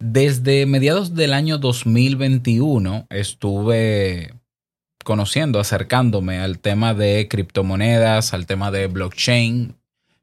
Desde mediados del año 2021 estuve conociendo, acercándome al tema de criptomonedas, al tema de blockchain.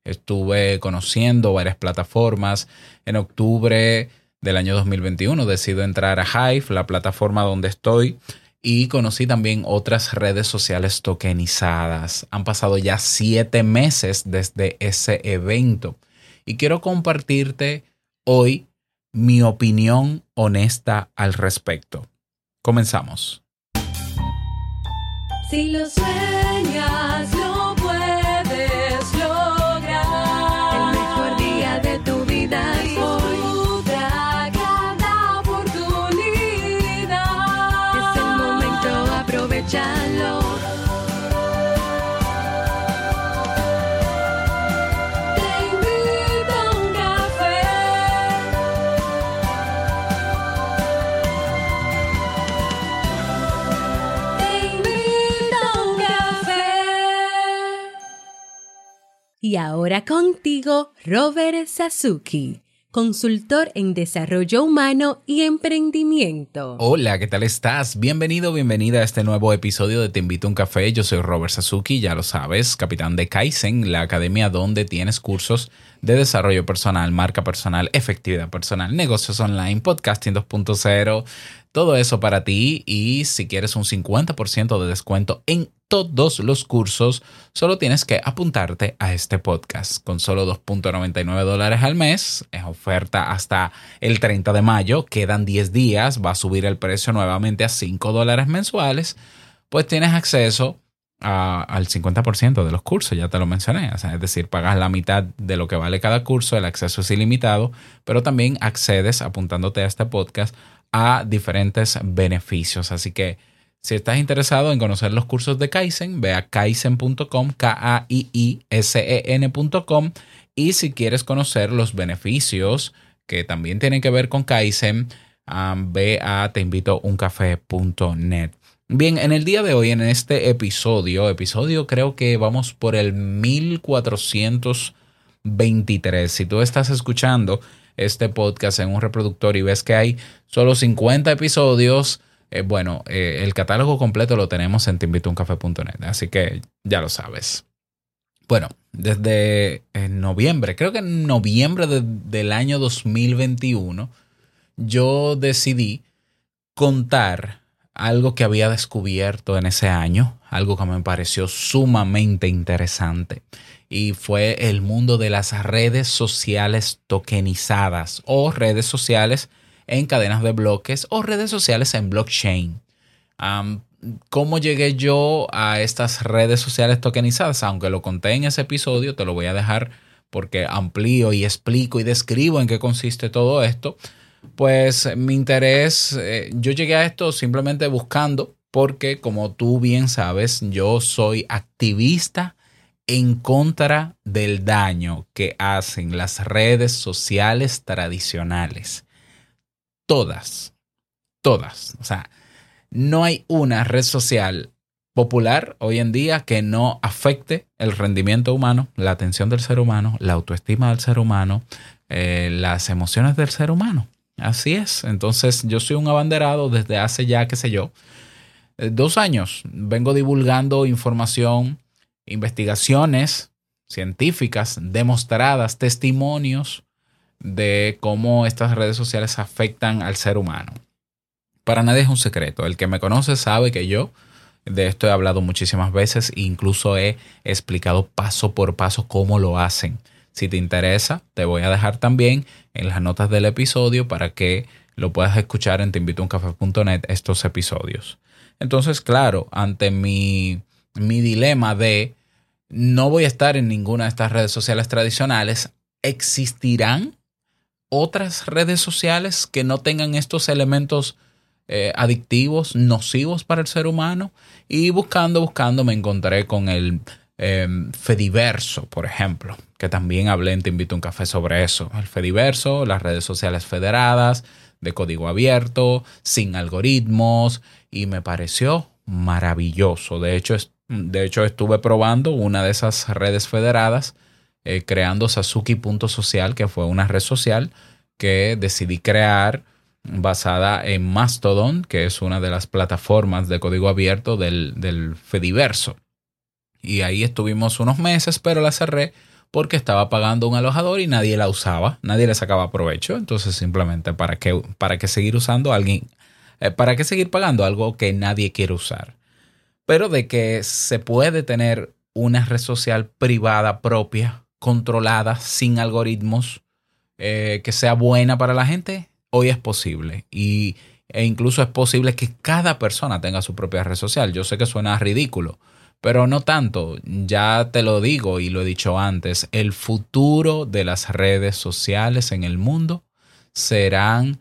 Estuve conociendo varias plataformas. En octubre del año 2021 decido entrar a Hive, la plataforma donde estoy, y conocí también otras redes sociales tokenizadas. Han pasado ya siete meses desde ese evento y quiero compartirte hoy mi opinión honesta al respecto. Comenzamos. Y ahora contigo, Robert Sasuki, consultor en desarrollo humano y emprendimiento. Hola, ¿qué tal estás? Bienvenido, bienvenida a este nuevo episodio de Te invito a un café. Yo soy Robert Sasuki, ya lo sabes, capitán de Kaizen, la academia donde tienes cursos de desarrollo personal, marca personal, efectividad personal, negocios online, podcasting 2.0, todo eso para ti y si quieres un 50% de descuento en todos los cursos, solo tienes que apuntarte a este podcast con solo 2.99 dólares al mes. Es oferta hasta el 30 de mayo, quedan 10 días, va a subir el precio nuevamente a 5 dólares mensuales. Pues tienes acceso a- al 50% de los cursos, ya te lo mencioné. Es decir, pagas la mitad de lo que vale cada curso, el acceso es ilimitado, pero también accedes apuntándote a este podcast a diferentes beneficios. Así que si estás interesado en conocer los cursos de Kaizen, ve a kaizen.com, K-A-I-I-S-E-N.com y si quieres conocer los beneficios que también tienen que ver con Kaizen, um, ve a teinvitouncafé.net. Bien, en el día de hoy, en este episodio, episodio creo que vamos por el 1423. Si tú estás escuchando este podcast en un reproductor y ves que hay solo 50 episodios, eh, bueno, eh, el catálogo completo lo tenemos en teinvitouncafé.net, así que ya lo sabes. Bueno, desde eh, noviembre, creo que en noviembre de- del año 2021, yo decidí contar algo que había descubierto en ese año, algo que me pareció sumamente interesante, y fue el mundo de las redes sociales tokenizadas o redes sociales en cadenas de bloques o redes sociales en blockchain. ¿Cómo llegué yo a estas redes sociales tokenizadas? Aunque lo conté en ese episodio, te lo voy a dejar porque amplío y explico y describo en qué consiste todo esto. Pues mi interés, eh, yo llegué a esto simplemente buscando, porque como tú bien sabes, yo soy activista en contra del daño que hacen las redes sociales tradicionales. Todas, todas. O sea, no hay una red social popular hoy en día que no afecte el rendimiento humano, la atención del ser humano, la autoestima del ser humano, eh, las emociones del ser humano. Así es. Entonces yo soy un abanderado desde hace ya, qué sé yo, eh, dos años. Vengo divulgando información, investigaciones científicas demostradas, testimonios de cómo estas redes sociales afectan al ser humano. Para nadie es un secreto. El que me conoce sabe que yo de esto he hablado muchísimas veces e incluso he explicado paso por paso cómo lo hacen. Si te interesa, te voy a dejar también en las notas del episodio para que lo puedas escuchar en teinvitouncafé.net estos episodios. Entonces, claro, ante mi, mi dilema de no voy a estar en ninguna de estas redes sociales tradicionales, ¿existirán otras redes sociales que no tengan estos elementos eh, adictivos, nocivos para el ser humano? Y buscando, buscando, me encontré con el eh, Fediverso, por ejemplo, que también hablé en Te Invito a un Café sobre eso. El Fediverso, las redes sociales federadas, de código abierto, sin algoritmos, y me pareció maravilloso. De hecho, es- de hecho estuve probando una de esas redes federadas, eh, creando Sasuki.social, que fue una red social que decidí crear basada en Mastodon, que es una de las plataformas de código abierto del, del Fediverso. Y ahí estuvimos unos meses, pero la cerré porque estaba pagando un alojador y nadie la usaba, nadie le sacaba provecho. Entonces, simplemente, ¿para qué, para qué seguir usando a alguien? eh, ¿Para qué seguir pagando algo que nadie quiere usar? Pero de que se puede tener una red social privada propia, controlada, sin algoritmos, eh, que sea buena para la gente, hoy es posible. Y, e incluso es posible que cada persona tenga su propia red social. Yo sé que suena ridículo, pero no tanto. Ya te lo digo y lo he dicho antes, el futuro de las redes sociales en el mundo serán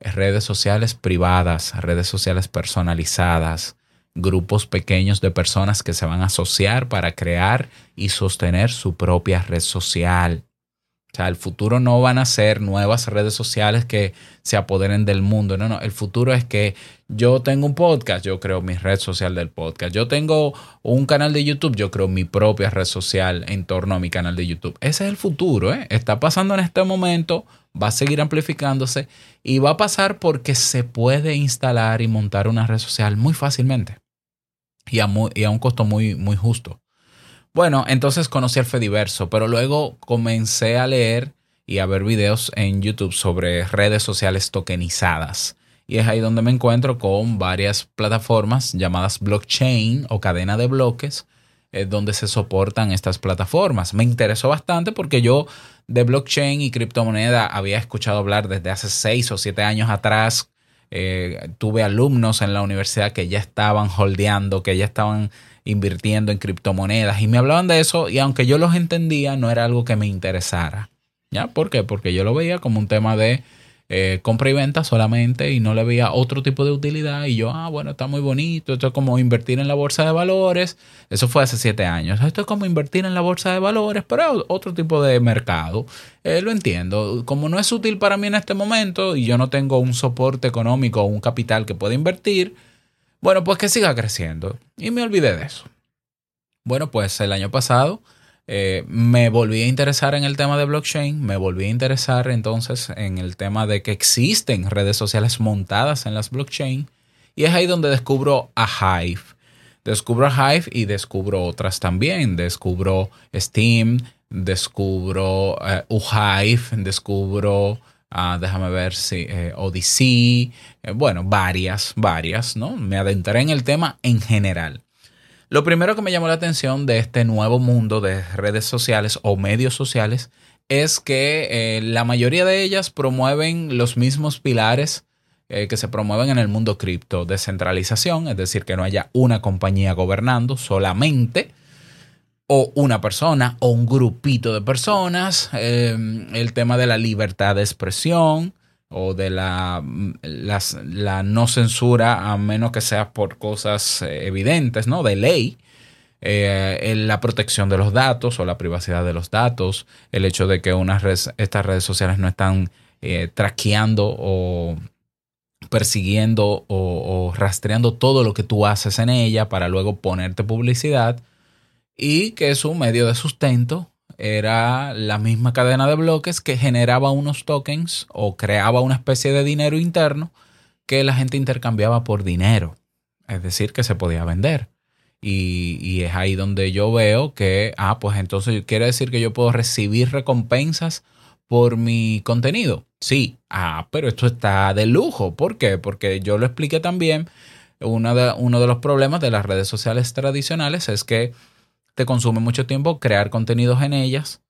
redes sociales privadas, redes sociales personalizadas, grupos pequeños de personas que se van a asociar para crear y sostener su propia red social. O sea, el futuro no van a ser nuevas redes sociales que se apoderen del mundo. No, no. El futuro es que yo tengo un podcast, yo creo mi red social del podcast. Yo tengo un canal de YouTube, yo creo mi propia red social en torno a mi canal de YouTube. Ese es el futuro, ¿eh? Está pasando en este momento, va a seguir amplificándose y va a pasar porque se puede instalar y montar una red social muy fácilmente y a, un costo muy, muy justo. Bueno, entonces conocí el Fediverso, pero luego comencé a leer y a ver videos en YouTube sobre redes sociales tokenizadas. Y es ahí donde me encuentro con varias plataformas llamadas blockchain o cadena de bloques, eh, donde se soportan estas plataformas. Me interesó bastante porque yo de blockchain y criptomoneda había escuchado hablar desde hace seis o siete años atrás. Eh, tuve alumnos en la universidad que ya estaban holdeando, que ya estaban invirtiendo en criptomonedas y me hablaban de eso y aunque yo los entendía no era algo que me interesara. ¿Ya? ¿Por qué? Porque yo lo veía como un tema de eh, compra y venta solamente y no le veía otro tipo de utilidad. Y yo, ah, bueno, está muy bonito, esto es como invertir en la bolsa de valores, eso fue hace siete años, esto es como invertir en la bolsa de valores, pero es otro tipo de mercado, Eh, lo entiendo, como no es útil para mí en este momento y yo no tengo un soporte económico o un capital que pueda invertir, bueno, pues que siga creciendo. Y me olvidé de eso. Bueno, pues el año pasado eh, me volví a interesar en el tema de blockchain, me volví a interesar entonces en el tema de que existen redes sociales montadas en las blockchain y es ahí donde descubro a Hive. Descubro a Hive y descubro otras también. Descubro Steam, descubro eh, Uhive, descubro, ah, déjame ver si, eh, Odyssey, eh, bueno, varias, varias, ¿no? Me adentré en el tema en general. Lo primero que me llamó la atención de este nuevo mundo de redes sociales o medios sociales es que eh, la mayoría de ellas promueven los mismos pilares eh, que se promueven en el mundo cripto. Descentralización, es decir, que no haya una compañía gobernando solamente, o una persona, o un grupito de personas. eh, el tema de la libertad de expresión o de la, la no censura a menos que sea por cosas eh, evidentes, ¿no? De ley. Eh, en la protección de los datos o la privacidad de los datos, el hecho de que unas estas redes sociales no están eh, traqueando o persiguiendo o, o rastreando todo lo que tú haces en ella para luego ponerte publicidad y que su medio de sustento era la misma cadena de bloques que generaba unos tokens o creaba una especie de dinero interno que la gente intercambiaba por dinero, es decir, que se podía vender. Y, y es ahí donde yo veo que, ah, pues entonces quiere decir que yo puedo recibir recompensas por mi contenido. Sí, ah, pero esto está de lujo. ¿Por qué? Porque yo lo expliqué también. Uno de, uno de los problemas de las redes sociales tradicionales es que te consume mucho tiempo crear contenidos en ellas.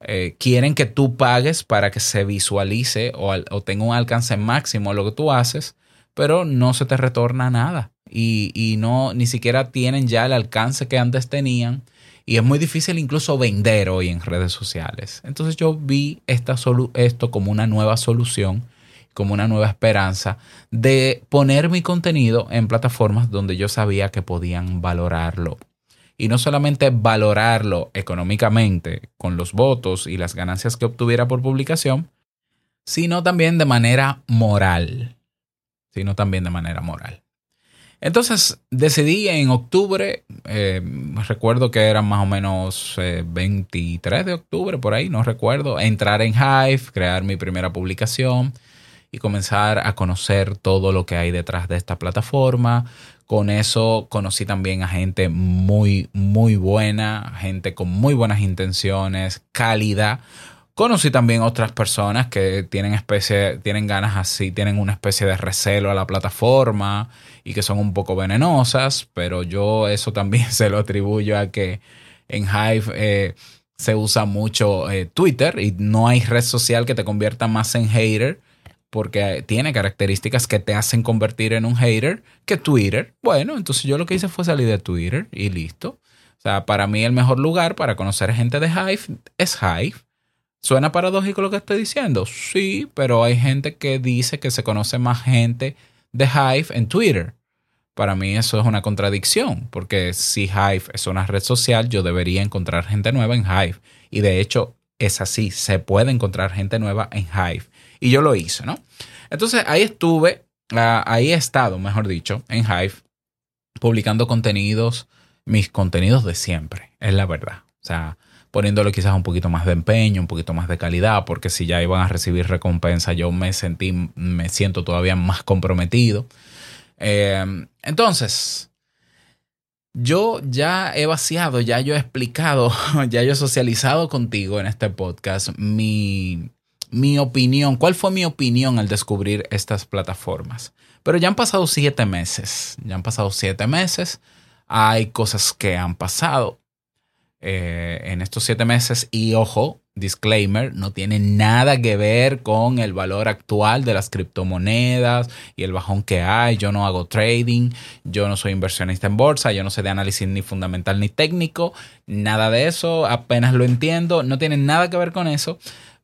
Eh, quieren que tú pagues para que se visualice o, tenga un alcance máximo lo que tú haces, pero no se te retorna nada. Y, no, ni siquiera tienen ya el alcance que antes tenían. Y es muy difícil incluso vender hoy en redes sociales. Entonces yo vi esta esto como una nueva solución, como una nueva esperanza de poner mi contenido en plataformas donde yo sabía que podían valorarlo. Y no solamente valorarlo económicamente con los votos y las ganancias que obtuviera por publicación, sino también de manera moral. Sino también de manera moral. Entonces decidí en octubre, eh, recuerdo que eran más o menos eh, 23 de octubre, por ahí, no recuerdo, entrar en Hive, crear mi primera publicación y comenzar a conocer todo lo que hay detrás de esta plataforma. Con eso conocí también a gente muy, muy buena, gente con muy buenas intenciones, cálida. Conocí también otras personas que tienen especie, tienen ganas así, tienen una especie de recelo a la plataforma y que son un poco venenosas, pero yo eso también se lo atribuyo a que en Hive eh, se usa mucho eh, Twitter y no hay red social que te convierta más en hater porque tiene características que te hacen convertir en un hater que Twitter. Bueno, entonces yo lo que hice fue salir de Twitter y listo. O sea, para mí el mejor lugar para conocer gente de Hive es Hive. ¿Suena paradójico lo que estoy diciendo? Sí, pero hay gente que dice que se conoce más gente de Hive en Twitter. Para mí eso es una contradicción, porque si Hive es una red social, yo debería encontrar gente nueva en Hive. Y de hecho es así, se puede encontrar gente nueva en Hive. Y yo lo hice, ¿no? Entonces ahí estuve, ah, ahí he estado, mejor dicho, en Hive, publicando contenidos, mis contenidos de siempre, es la verdad. O sea, poniéndole quizás un poquito más de empeño, un poquito más de calidad, porque si ya iban a recibir recompensa, yo me sentí, me siento todavía más comprometido. Eh, entonces, yo ya he vaciado, ya yo he explicado, ya yo he socializado contigo en este podcast mi, mi opinión. ¿Cuál fue mi opinión al descubrir estas plataformas? Pero ya han pasado siete meses, ya han pasado siete meses, hay cosas que han pasado eh, en estos siete meses y ojo, disclaimer, no tiene nada que ver con el valor actual de las criptomonedas y el bajón que hay. Yo no hago trading, yo no soy inversionista en bolsa, yo no sé de análisis ni fundamental ni técnico, nada de eso, apenas lo entiendo, no tiene nada que ver con eso.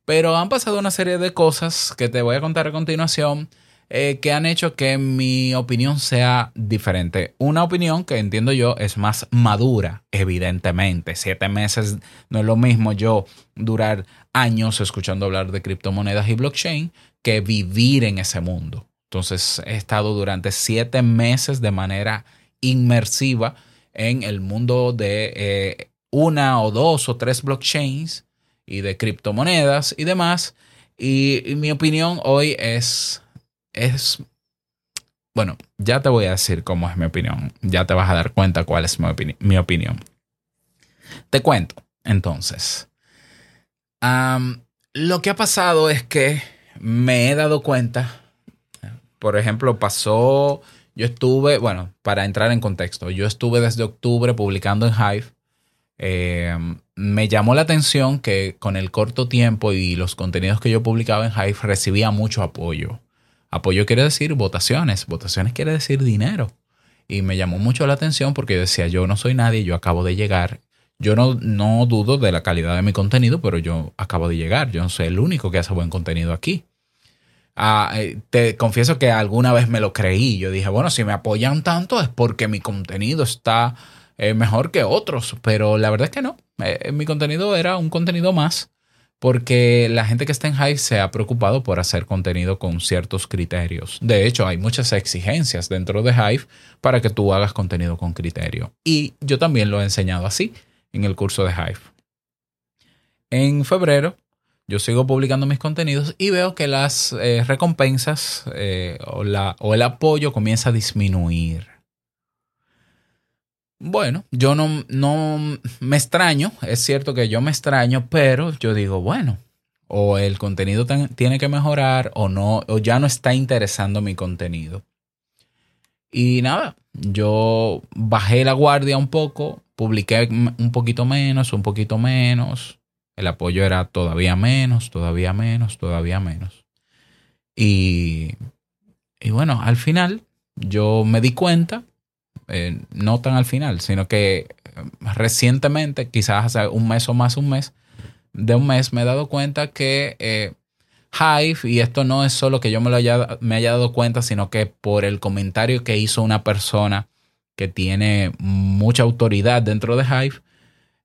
Pero han pasado una serie de cosas que te voy a contar a continuación eh, que han hecho que mi opinión sea diferente. Una opinión que entiendo yo es más madura, evidentemente. Siete meses no es lo mismo yo durar años escuchando hablar de criptomonedas y blockchain que vivir en ese mundo. Entonces he estado durante siete meses de manera inmersiva en el mundo de eh, una o dos o tres blockchains y de criptomonedas y demás. Y, mi opinión hoy es es, bueno, ya te voy a decir cómo es mi opinión. Ya te vas a dar cuenta cuál es mi, mi opinión. Te cuento, entonces. Lo que ha pasado es que me he dado cuenta, por ejemplo, pasó, yo estuve, bueno, para entrar en contexto, yo estuve desde octubre publicando en Hive. Eh, me llamó la atención que con el corto tiempo y los contenidos que yo publicaba en Hive recibía mucho apoyo. Apoyo quiere decir votaciones, votaciones quiere decir dinero. Y me llamó mucho la atención porque decía, yo no soy nadie, yo acabo de llegar. Yo no, no dudo de la calidad de mi contenido, pero yo acabo de llegar. Yo no soy el único que hace buen contenido aquí. Ah, eh, te confieso que alguna vez me lo creí. Yo dije, bueno, si me apoyan tanto es porque mi contenido está eh, mejor que otros. Pero la verdad es que no. Eh, mi contenido era un contenido más porque la gente que está en Hive se ha preocupado por hacer contenido con ciertos criterios. De hecho, hay muchas exigencias dentro de Hive para que tú hagas contenido con criterio. Y yo también lo he enseñado así en el curso de Hive. En febrero, yo sigo publicando mis contenidos y veo que las eh, recompensas eh, o el apoyo comienza a disminuir. Bueno, yo no, no me extraño, es cierto que yo me extraño, pero yo digo, bueno, o el contenido ten- tiene que mejorar o no, o ya no está interesando mi contenido. Y nada, yo bajé la guardia un poco, publiqué un poquito menos, un poquito menos. El apoyo era todavía menos, todavía menos, todavía menos. Y, y bueno, al final yo me di cuenta, eh, no tan al final, sino que eh, recientemente, quizás hace un mes o más un mes, de un mes me he dado cuenta que eh, Hive, y esto no es solo que yo me lo haya, me haya dado cuenta, sino que por el comentario que hizo una persona que tiene mucha autoridad dentro de Hive,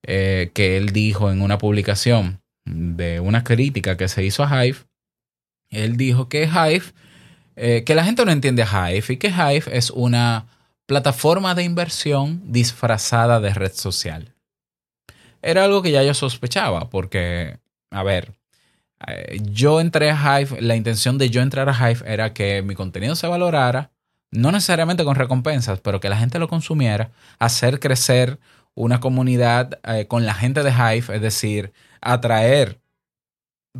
eh, que él dijo en una publicación de una crítica que se hizo a Hive, él dijo que Hive, que la gente no entiende a Hive y que Hive es una plataforma de inversión disfrazada de red social. Era algo que ya yo sospechaba, porque, a ver, eh, yo entré a Hive, la intención de yo entrar a Hive era que mi contenido se valorara, no necesariamente con recompensas, pero que la gente lo consumiera, hacer crecer una comunidad eh, con la gente de Hive, es decir, atraer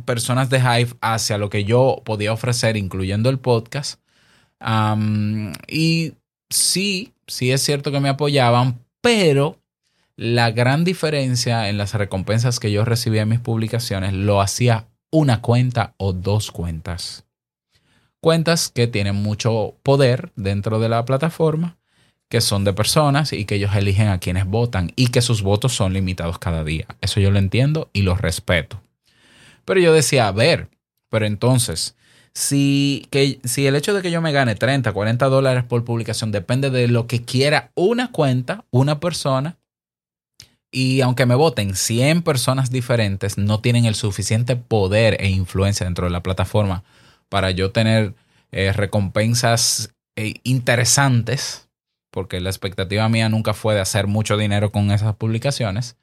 personas de Hive hacia lo que yo podía ofrecer, incluyendo el podcast. Y sí, sí es cierto que me apoyaban, pero la gran diferencia en las recompensas que yo recibía en mis publicaciones lo hacía una cuenta o dos cuentas. Cuentas que tienen mucho poder dentro de la plataforma, que son de personas y que ellos eligen a quienes votan y que sus votos son limitados cada día. Eso yo lo entiendo y lo respeto. Pero yo decía, a ver, pero entonces, si, que, si el hecho de que yo me gane 30, 40 dólares por publicación depende de lo que quiera una cuenta, una persona, y aunque me voten 100 personas diferentes, no tienen el suficiente poder e influencia dentro de la plataforma para yo tener eh, recompensas eh, interesantes, porque la expectativa mía nunca fue de hacer mucho dinero con esas publicaciones,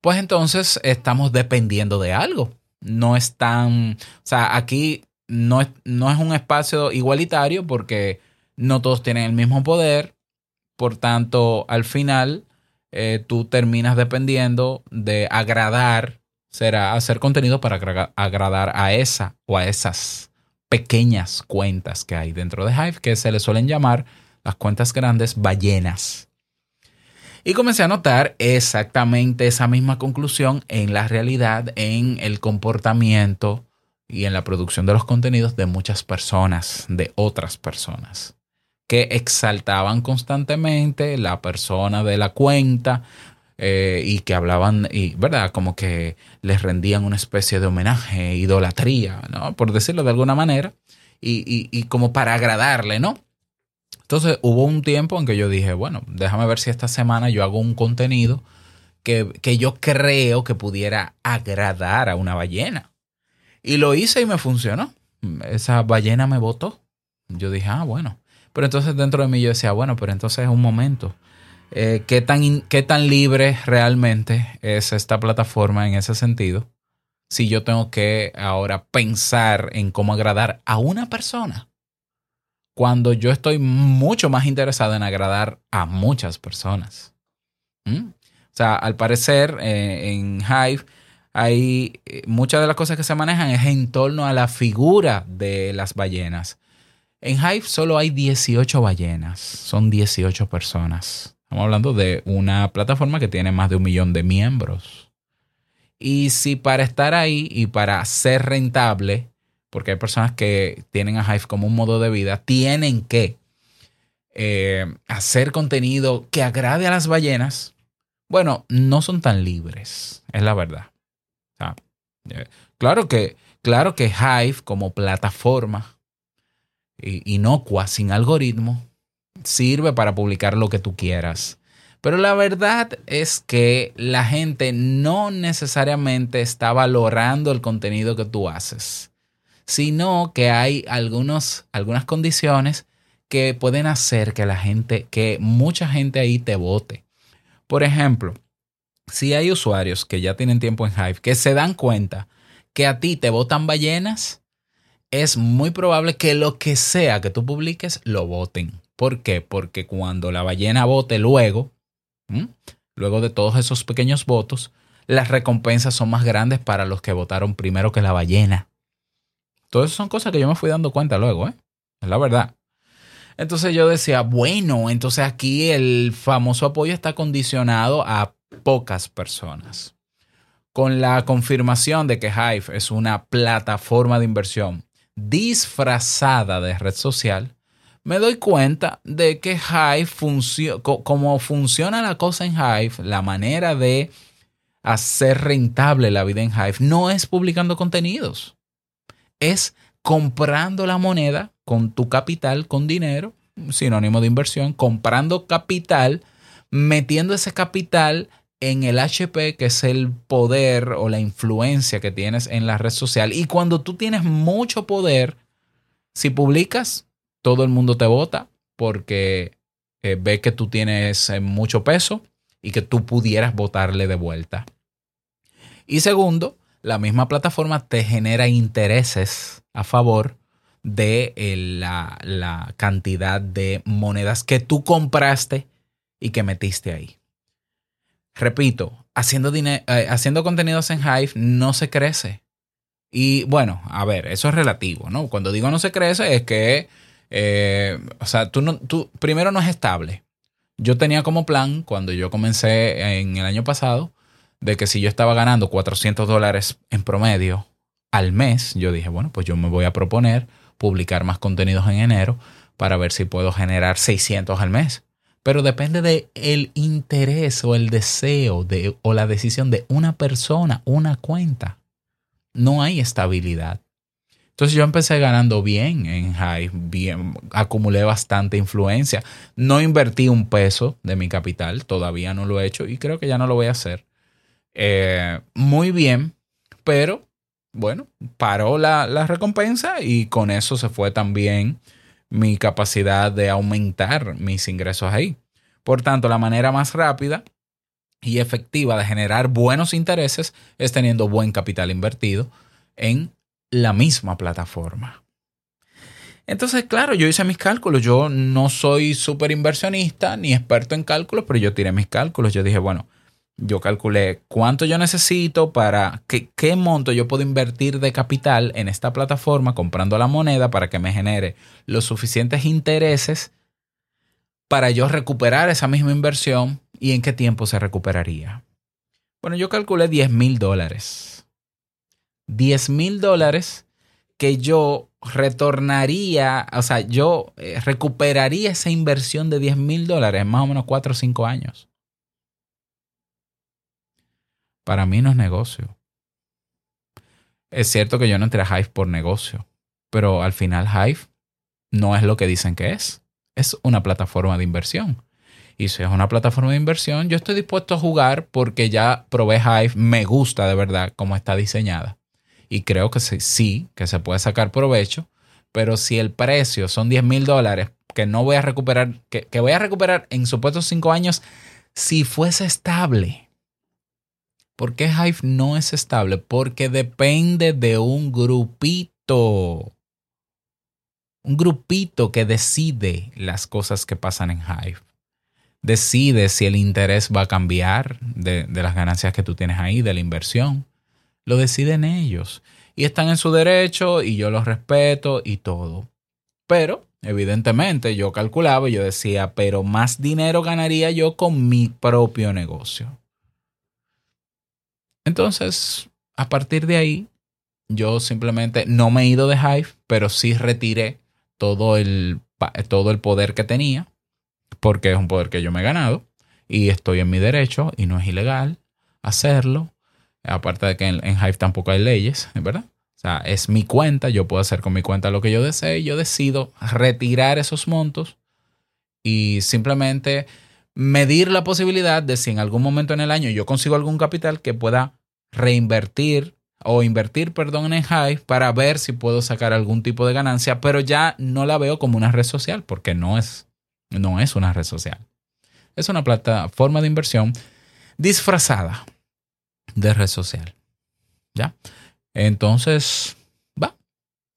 pues entonces estamos dependiendo de algo. No es tan, o sea, aquí no es, no es un espacio igualitario porque no todos tienen el mismo poder, por tanto, al final eh, tú terminas dependiendo de agradar, será hacer contenido para agra- agradar a esa o a esas pequeñas cuentas que hay dentro de Hive, que se le suelen llamar las cuentas grandes ballenas. Y comencé a notar exactamente esa misma conclusión en la realidad, en el comportamiento y en la producción de los contenidos de muchas personas, de otras personas, que exaltaban constantemente la persona de la cuenta eh, y que hablaban, y, ¿verdad? Como que les rendían una especie de homenaje, idolatría, ¿no? Por decirlo de alguna manera, y, y- y como para agradarle, ¿no? Entonces hubo un tiempo en que yo dije, bueno, déjame ver si esta semana yo hago un contenido que, que yo creo que pudiera agradar a una ballena. Y lo hice y me funcionó. Esa ballena me votó. Yo dije, ah, bueno. Pero entonces dentro de mí yo decía, bueno, pero entonces es un momento. Eh, ¿qué, tan, ¿Qué tan libre realmente es esta plataforma en ese sentido? Si yo tengo que ahora pensar en cómo agradar a una persona cuando yo estoy mucho más interesado en agradar a muchas personas. ¿Mm? O sea, al parecer eh, en Hive hay eh, muchas de las cosas que se manejan es en torno a la figura de las ballenas. En Hive solo hay 18 ballenas, son 18 personas. Estamos hablando de una plataforma que tiene más de un millón de miembros. Y si para estar ahí y para ser rentable, porque hay personas que tienen a Hive como un modo de vida, tienen que eh, hacer contenido que agrade a las ballenas. Bueno, no son tan libres, es la verdad. Eh, claro que, claro que Hive como plataforma inocua, sin algoritmo, sirve para publicar lo que tú quieras. Pero la verdad es que la gente no necesariamente está valorando el contenido que tú haces sino que hay algunos, algunas condiciones que pueden hacer que la gente, que mucha gente ahí te vote. Por ejemplo, si hay usuarios que ya tienen tiempo en Hive que se dan cuenta que a ti te votan ballenas, es muy probable que lo que sea que tú publiques lo voten. ¿Por qué? Porque cuando la ballena vote luego, luego de todos esos pequeños votos, las recompensas son más grandes para los que votaron primero que la ballena. Todo eso son cosas que yo me fui dando cuenta luego, ¿eh? Es la verdad. Entonces yo decía, bueno, entonces aquí el famoso apoyo está condicionado a pocas personas. Con la confirmación de que Hive es una plataforma de inversión disfrazada de red social, me doy cuenta de que Hive funciona, como funciona la cosa en Hive, la manera de hacer rentable la vida en Hive no es publicando contenidos es comprando la moneda con tu capital, con dinero, sinónimo de inversión, comprando capital, metiendo ese capital en el HP, que es el poder o la influencia que tienes en la red social. Y cuando tú tienes mucho poder, si publicas, todo el mundo te vota porque eh, ve que tú tienes eh, mucho peso y que tú pudieras botarle de vuelta. Y segundo, la misma plataforma te genera intereses a favor de eh, la, la cantidad de monedas que tú compraste y que metiste ahí. Repito, haciendo, eh, haciendo contenidos en Hive no se crece. Y bueno, a ver, eso es relativo, ¿no? Cuando digo no se crece es que, eh, o sea, tú, no, tú primero no es estable. Yo tenía como plan, cuando yo comencé en el año pasado, de que si yo estaba ganando 400 dólares en promedio al mes, yo dije, bueno, pues yo me voy a proponer publicar más contenidos en enero para ver si puedo generar 600 al mes. Pero depende de el interés o el deseo de, o la decisión de una persona, una cuenta. No hay estabilidad. Entonces yo empecé ganando bien en Hive, bien, acumulé bastante influencia. No invertí un peso de mi capital, todavía no lo he hecho y creo que ya no lo voy a hacer. Eh, muy bien, pero bueno, paró la, la recompensa y con eso se fue también mi capacidad de aumentar mis ingresos ahí. Por tanto, la manera más rápida y efectiva de generar buenos intereses es teniendo buen capital invertido en la misma plataforma. Entonces, claro, yo hice mis cálculos. Yo no soy súper inversionista ni experto en cálculos, pero yo tiré mis cálculos. Yo dije, bueno, yo calculé cuánto yo necesito para qué, qué monto yo puedo invertir de capital en esta plataforma comprando la moneda para que me genere los suficientes intereses para yo recuperar esa misma inversión y en qué tiempo se recuperaría. Bueno, yo calculé 10 mil dólares. 10 mil dólares que yo retornaría, o sea, yo eh, recuperaría esa inversión de 10 mil dólares en más o menos 4 o 5 años. Para mí no es negocio. Es cierto que yo no entré a Hive por negocio, pero al final Hive no es lo que dicen que es. Es una plataforma de inversión. Y si es una plataforma de inversión, yo estoy dispuesto a jugar porque ya probé Hive, me gusta de verdad cómo está diseñada. Y creo que sí, que se puede sacar provecho, pero si el precio son 10 mil dólares que no voy a recuperar, que, que voy a recuperar en supuestos 5 años, si fuese estable. ¿Por qué Hive no es estable? Porque depende de un grupito. Un grupito que decide las cosas que pasan en Hive. Decide si el interés va a cambiar de, de las ganancias que tú tienes ahí, de la inversión. Lo deciden ellos. Y están en su derecho y yo los respeto y todo. Pero, evidentemente, yo calculaba y yo decía, pero más dinero ganaría yo con mi propio negocio. Entonces, a partir de ahí, yo simplemente no me he ido de Hive, pero sí retiré todo el, todo el poder que tenía, porque es un poder que yo me he ganado y estoy en mi derecho y no es ilegal hacerlo. Aparte de que en, en Hive tampoco hay leyes, ¿verdad? O sea, es mi cuenta, yo puedo hacer con mi cuenta lo que yo desee y yo decido retirar esos montos y simplemente medir la posibilidad de si en algún momento en el año yo consigo algún capital que pueda reinvertir o invertir, perdón, en Hive para ver si puedo sacar algún tipo de ganancia, pero ya no la veo como una red social porque no es, no es una red social. Es una plataforma de inversión disfrazada de red social. ¿Ya? Entonces, va.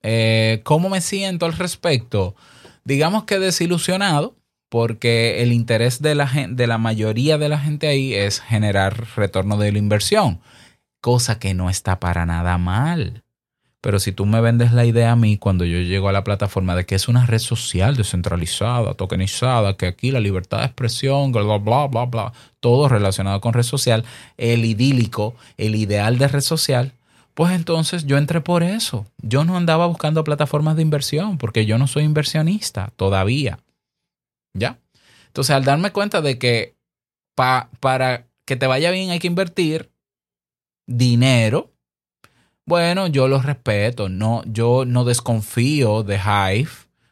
Eh, ¿Cómo me siento al respecto? Digamos que desilusionado porque el interés de la, de la mayoría de la gente ahí es generar retorno de la inversión, cosa que no está para nada mal. Pero si tú me vendes la idea a mí cuando yo llego a la plataforma de que es una red social descentralizada, tokenizada, que aquí la libertad de expresión, bla, bla, bla, bla, todo relacionado con red social, el idílico, el ideal de red social, pues entonces yo entré por eso. Yo no andaba buscando plataformas de inversión porque yo no soy inversionista todavía. ¿Ya? Entonces al darme cuenta de que pa- para que te vaya bien hay que invertir dinero, bueno, yo lo respeto. No, yo no desconfío de Hive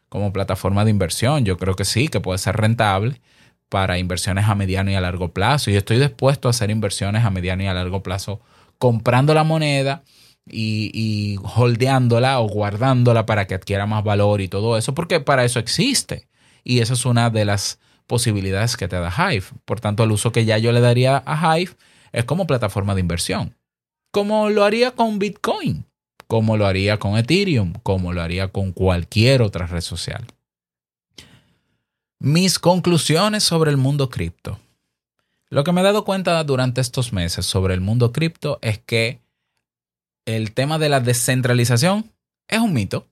como plataforma de inversión. Yo creo que sí, que puede ser rentable para inversiones a mediano y a largo plazo. Y estoy dispuesto a hacer inversiones a mediano y a largo plazo comprando la moneda y, y holdeándola o guardándola para que adquiera más valor y todo eso, porque para eso existe. Y esa es una de las posibilidades que te da Hive. Por tanto, el uso que ya yo le daría a Hive es como plataforma de inversión. Como lo haría con Bitcoin, como lo haría con Ethereum, como lo haría con cualquier otra red social. Mis conclusiones sobre el mundo cripto. Lo que me he dado cuenta durante estos meses sobre el mundo cripto es que el tema de la descentralización es un mito.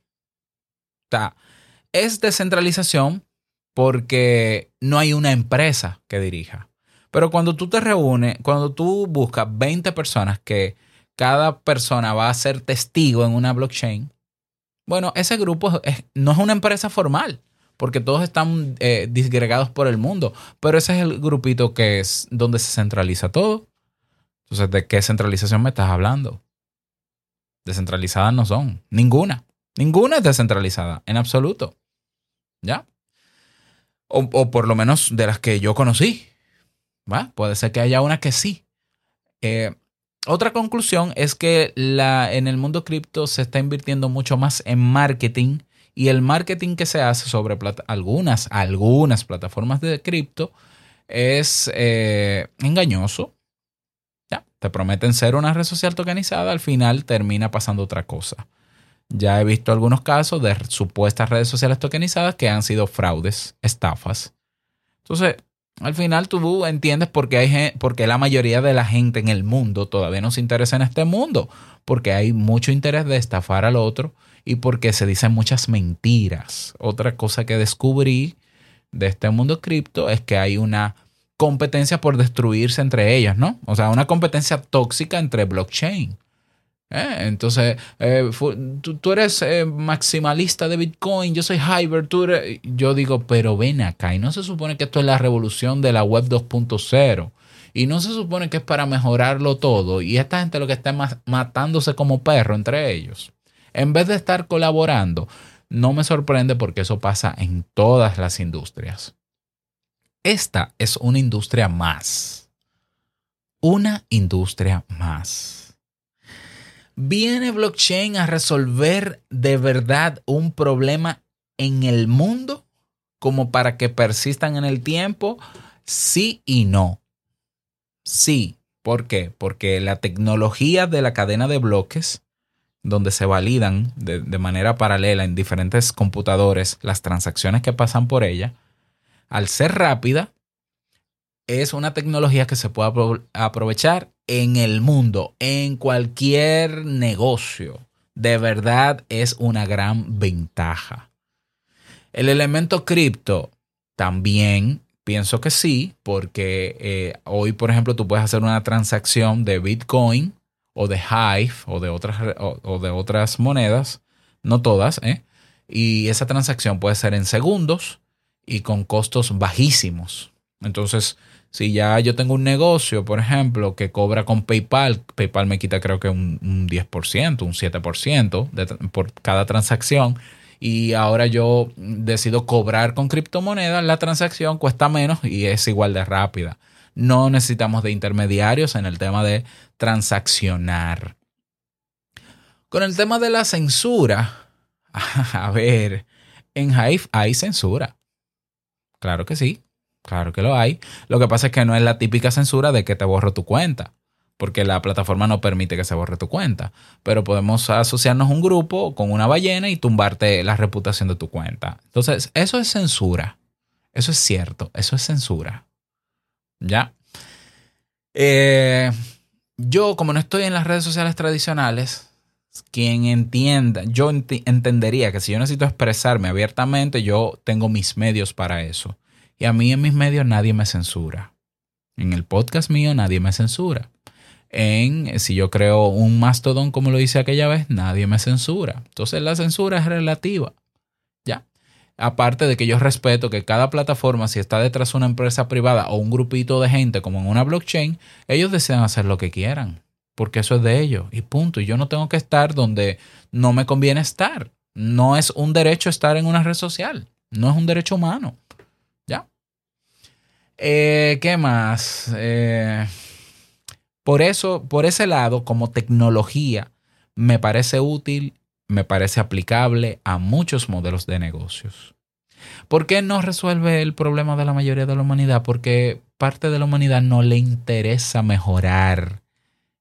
Es descentralización porque no hay una empresa que dirija. Pero cuando tú te reúnes, cuando tú buscas 20 personas que cada persona va a ser testigo en una blockchain, bueno, ese grupo no es una empresa formal, porque todos están eh, disgregados por el mundo, pero ese es el grupito que es donde se centraliza todo. Entonces, ¿de qué centralización me estás hablando? Descentralizadas no son, ninguna. Ninguna es descentralizada, en absoluto. ¿Ya? O, o por lo menos de las que yo conocí. ¿Va? Puede ser que haya una que sí. Eh, otra conclusión es que en el mundo cripto se está invirtiendo mucho más en marketing y el marketing que se hace sobre algunas, algunas plataformas de cripto es eh, engañoso. Ya, te prometen ser una red social tokenizada, al final termina pasando otra cosa. Ya he visto algunos casos de supuestas redes sociales tokenizadas que han sido fraudes, estafas. Entonces, al final tú entiendes por qué, hay, por qué la mayoría de la gente en el mundo todavía no se interesa en este mundo. Porque hay mucho interés de estafar al otro y porque se dicen muchas mentiras. Otra cosa que descubrí de este mundo cripto es que hay una competencia por destruirse entre ellas, ¿no? O sea, una competencia tóxica entre blockchain. ¿Eh? Entonces, eh, tú, tú eres eh, maximalista de Bitcoin, yo soy Hyper, tú Yo digo, pero ven acá, y no se supone que esto es la revolución de la web 2.0, y no se supone que es para mejorarlo todo, y esta gente lo que está es ma- matándose como perro entre ellos. En vez de estar colaborando, no me sorprende porque eso pasa en todas las industrias. Esta es una industria más. Una industria más. ¿Viene blockchain a resolver de verdad un problema en el mundo como para que persistan en el tiempo? Sí y no. Sí. ¿Por qué? Porque la tecnología de la cadena de bloques, donde se validan de, de manera paralela en diferentes computadores las transacciones que pasan por ella, al ser rápida, es una tecnología que se puede apro- aprovechar en el mundo, en cualquier negocio. De verdad es una gran ventaja. El elemento cripto también pienso que sí, porque eh, hoy, por ejemplo, tú puedes hacer una transacción de Bitcoin o de Hive o de otras, o de otras monedas, no todas, ¿eh? y esa transacción puede ser en segundos y con costos bajísimos. Entonces, si ya yo tengo un negocio, por ejemplo, que cobra con PayPal, PayPal me quita creo que un, un 10%, un 7% de por cada transacción, y ahora yo decido cobrar con criptomonedas, la transacción cuesta menos y es igual de rápida. No necesitamos de intermediarios en el tema de transaccionar. Con el tema de la censura, a ver, en Hive hay censura. Claro que sí, claro que lo hay. Lo que pasa es que no es la típica censura de que te borro tu cuenta, porque la plataforma no permite que se borre tu cuenta. Pero podemos asociarnos un grupo con una ballena y tumbarte la reputación de tu cuenta. Entonces, eso es censura. Eso es cierto, eso es censura. ¿Ya? Eh, yo, como no estoy en las redes sociales tradicionales, quien entienda, yo entendería que si yo necesito expresarme abiertamente, yo tengo mis medios para eso. Y a mí en mis medios nadie me censura. En el podcast mío nadie me censura. En si yo creo un mastodon como lo hice aquella vez, nadie me censura. Entonces la censura es relativa. ¿Ya? Aparte de que yo respeto que cada plataforma, si está detrás de una empresa privada o un grupito de gente como en una blockchain, ellos desean hacer lo que quieran, porque eso es de ellos y punto. Y yo no tengo que estar donde no me conviene estar. No es un derecho estar en una red social, no es un derecho humano. Eh, ¿Qué más? Eh, por eso, por ese lado, como tecnología, me parece útil, me parece aplicable a muchos modelos de negocios. ¿Por qué no resuelve el problema de la mayoría de la humanidad? Porque parte de la humanidad no le interesa mejorar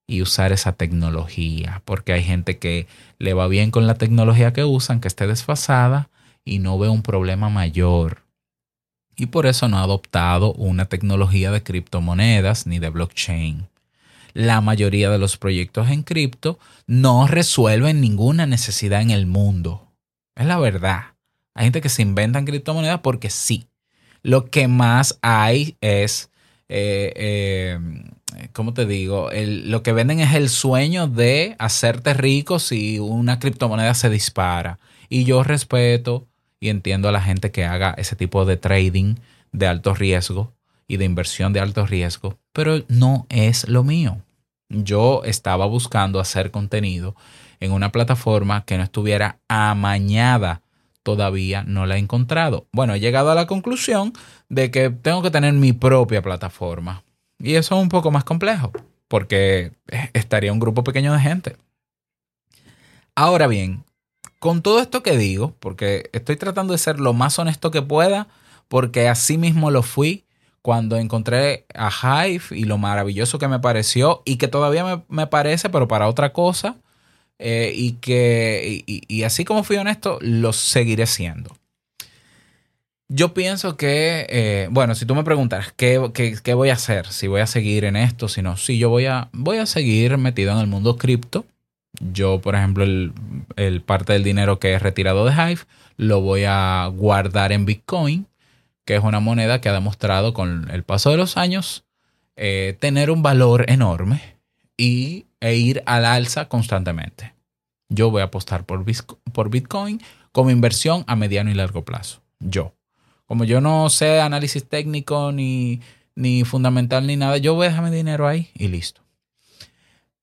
y usar esa tecnología, porque hay gente que le va bien con la tecnología que usan, que esté desfasada y no ve un problema mayor. Y por eso no ha adoptado una tecnología de criptomonedas ni de blockchain. La mayoría de los proyectos en cripto no resuelven ninguna necesidad en el mundo. Es la verdad. Hay gente que se inventan criptomonedas porque sí. Lo que más hay es, eh, eh, ¿cómo te digo? Lo que venden es el sueño de hacerte rico si una criptomoneda se dispara. Y yo respeto y entiendo a la gente que haga ese tipo de trading de alto riesgo y de inversión de alto riesgo, pero no es lo mío. Yo estaba buscando hacer contenido en una plataforma que no estuviera amañada todavía no la he encontrado. Bueno, he llegado a la conclusión de que tengo que tener mi propia plataforma. Y eso es un poco más complejo, porque estaría un grupo pequeño de gente. Ahora bien, con todo esto que digo, porque estoy tratando de ser lo más honesto que pueda, porque así mismo lo fui cuando encontré a Hive y lo maravilloso que me pareció y que todavía me, me parece, pero para otra cosa. Eh, y que, y, así como fui honesto, lo seguiré siendo. Yo pienso que, eh, bueno, si tú me preguntas ¿qué, qué, qué voy a hacer, si voy a seguir en esto, si no, sí, yo voy a, voy a seguir metido en el mundo cripto. Yo, por ejemplo, el, el parte del dinero que he retirado de Hive lo voy a guardar en Bitcoin, que es una moneda que ha demostrado con el paso de los años eh, tener un valor enorme y, e ir al alza constantemente. Yo voy a apostar por, por Bitcoin como inversión a mediano y largo plazo. Yo. Como yo no sé análisis técnico ni, ni fundamental ni nada, yo voy a dejar mi dinero ahí y listo.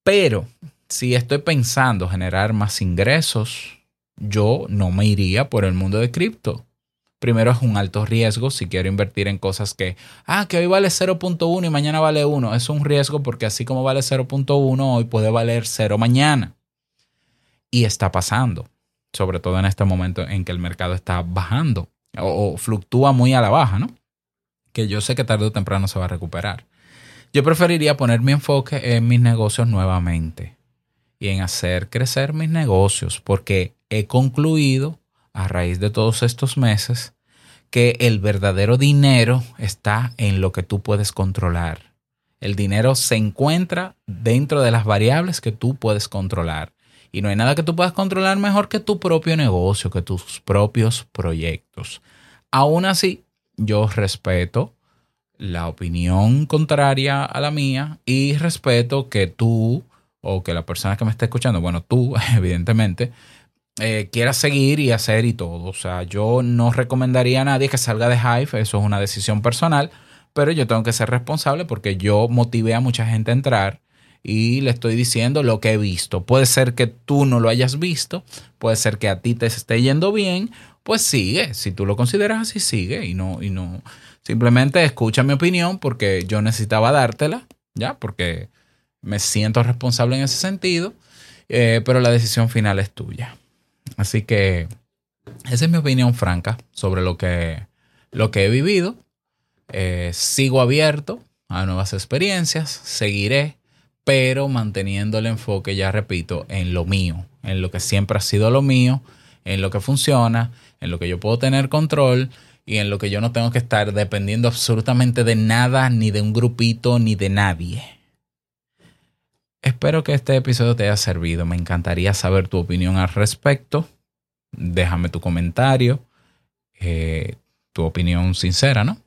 Pero si estoy pensando generar más ingresos, yo no me iría por el mundo de cripto. Primero es un alto riesgo si quiero invertir en cosas que, ah, que hoy vale 0.1 y mañana vale 1. Es un riesgo porque así como vale 0.1, hoy puede valer 0 mañana. Y está pasando, sobre todo en este momento en que el mercado está bajando o, o fluctúa muy a la baja, ¿no? Que yo sé que tarde o temprano se va a recuperar. Yo preferiría poner mi enfoque en mis negocios nuevamente y en hacer crecer mis negocios porque he concluido a raíz de todos estos meses que el verdadero dinero está en lo que tú puedes controlar. El dinero se encuentra dentro de las variables que tú puedes controlar. Y no hay nada que tú puedas controlar mejor que tu propio negocio, que tus propios proyectos. Aún así, yo respeto la opinión contraria a la mía y respeto que tú o que la persona que me está escuchando, bueno, tú, evidentemente, eh, quieras seguir y hacer y todo. O sea, yo no recomendaría a nadie que salga de Hive, eso es una decisión personal, pero yo tengo que ser responsable porque yo motivé a mucha gente a entrar y le estoy diciendo lo que he visto. Puede ser que tú no lo hayas visto, puede ser que a ti te esté yendo bien, pues sigue. Si tú lo consideras así, sigue y no, y no. Simplemente escucha mi opinión porque yo necesitaba dártela, ¿ya? Porque me siento responsable en ese sentido, eh, pero la decisión final es tuya. Así que esa es mi opinión franca sobre lo que, lo que he vivido. Eh, sigo abierto a nuevas experiencias, seguiré, pero manteniendo el enfoque, ya repito, en lo mío, en lo que siempre ha sido lo mío, en lo que funciona, en lo que yo puedo tener control y en lo que yo no tengo que estar dependiendo absolutamente de nada, ni de un grupito, ni de nadie. Espero que este episodio te haya servido. Me encantaría saber tu opinión al respecto. Déjame tu comentario, eh, tu opinión sincera, ¿no?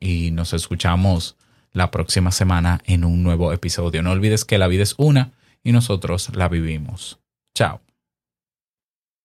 Y nos escuchamos la próxima semana en un nuevo episodio. No olvides que la vida es una y nosotros la vivimos. Chao.